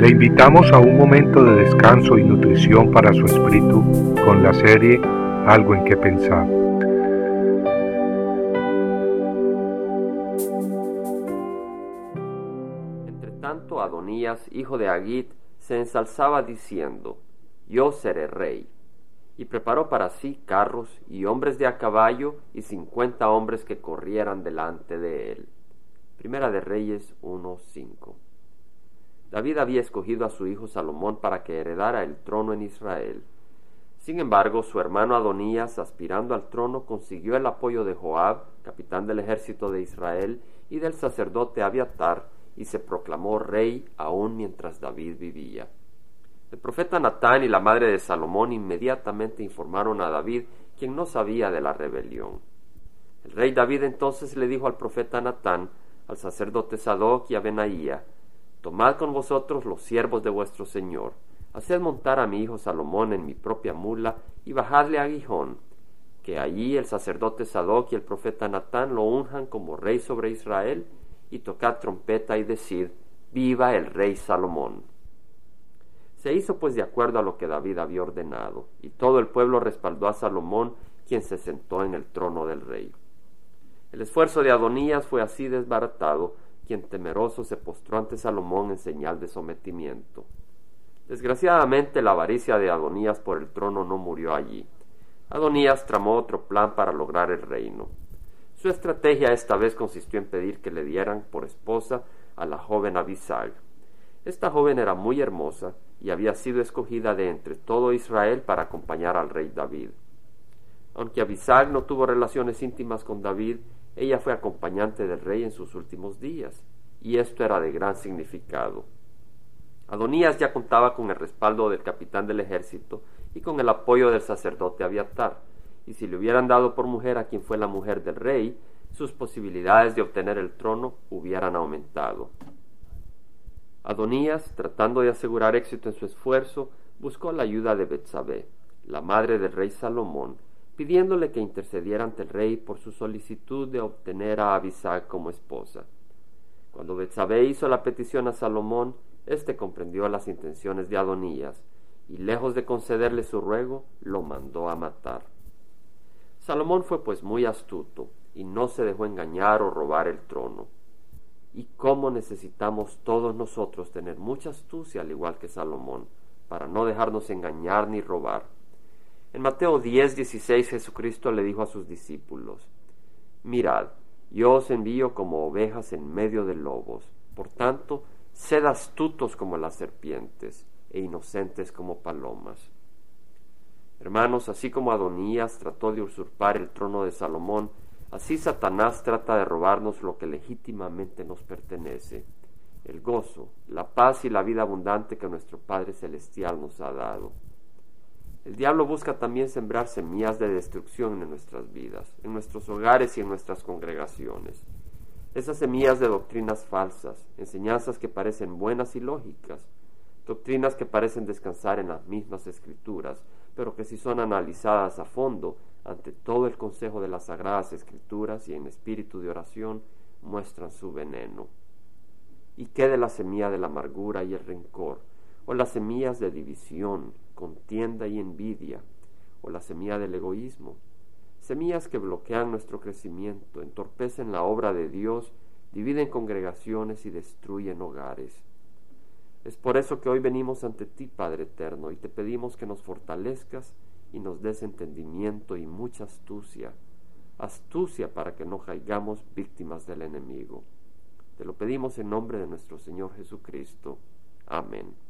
Le invitamos a un momento de descanso y nutrición para su espíritu con la serie Algo en que pensar. Entre tanto, Adonías, hijo de Agit, se ensalzaba diciendo, Yo seré rey. Y preparó para sí carros y hombres de a caballo y cincuenta hombres que corrieran delante de él. Primera de Reyes 1.5 David había escogido a su hijo Salomón para que heredara el trono en Israel. Sin embargo, su hermano Adonías, aspirando al trono, consiguió el apoyo de Joab, capitán del ejército de Israel, y del sacerdote Abiatar, y se proclamó rey aún mientras David vivía. El profeta Natán y la madre de Salomón inmediatamente informaron a David, quien no sabía de la rebelión. El rey David entonces le dijo al profeta Natán, al sacerdote Sadoc y a Benaía, Tomad con vosotros los siervos de vuestro Señor, haced montar a mi hijo Salomón en mi propia mula y bajadle a Gijón, que allí el sacerdote Sadoc y el profeta Natán lo unjan como rey sobre Israel, y tocad trompeta y decid, viva el rey Salomón. Se hizo pues de acuerdo a lo que David había ordenado, y todo el pueblo respaldó a Salomón, quien se sentó en el trono del rey. El esfuerzo de Adonías fue así desbaratado, quien temeroso se postró ante Salomón en señal de sometimiento. Desgraciadamente la avaricia de Adonías por el trono no murió allí. Adonías tramó otro plan para lograr el reino. Su estrategia esta vez consistió en pedir que le dieran por esposa a la joven Abisag. Esta joven era muy hermosa y había sido escogida de entre todo Israel para acompañar al rey David. Aunque Abisag no tuvo relaciones íntimas con David, ella fue acompañante del rey en sus últimos días, y esto era de gran significado. Adonías ya contaba con el respaldo del capitán del ejército y con el apoyo del sacerdote Abiatar, y si le hubieran dado por mujer a quien fue la mujer del rey, sus posibilidades de obtener el trono hubieran aumentado. Adonías, tratando de asegurar éxito en su esfuerzo, buscó la ayuda de Betsabé, la madre del rey Salomón, pidiéndole que intercediera ante el rey por su solicitud de obtener a Abisag como esposa. Cuando Betsabé hizo la petición a Salomón, éste comprendió las intenciones de Adonías, y lejos de concederle su ruego, lo mandó a matar. Salomón fue pues muy astuto, y no se dejó engañar o robar el trono. Y cómo necesitamos todos nosotros tener mucha astucia al igual que Salomón, para no dejarnos engañar ni robar. En Mateo 10, 16 Jesucristo le dijo a sus discípulos, Mirad, yo os envío como ovejas en medio de lobos, por tanto, sed astutos como las serpientes e inocentes como palomas. Hermanos, así como Adonías trató de usurpar el trono de Salomón, así Satanás trata de robarnos lo que legítimamente nos pertenece, el gozo, la paz y la vida abundante que nuestro Padre Celestial nos ha dado. El diablo busca también sembrar semillas de destrucción en nuestras vidas, en nuestros hogares y en nuestras congregaciones. Esas semillas de doctrinas falsas, enseñanzas que parecen buenas y lógicas, doctrinas que parecen descansar en las mismas escrituras, pero que si son analizadas a fondo ante todo el consejo de las sagradas escrituras y en espíritu de oración, muestran su veneno. ¿Y qué de la semilla de la amargura y el rencor? o las semillas de división, contienda y envidia, o la semilla del egoísmo, semillas que bloquean nuestro crecimiento, entorpecen la obra de Dios, dividen congregaciones y destruyen hogares. Es por eso que hoy venimos ante ti, Padre Eterno, y te pedimos que nos fortalezcas y nos des entendimiento y mucha astucia, astucia para que no caigamos víctimas del enemigo. Te lo pedimos en nombre de nuestro Señor Jesucristo. Amén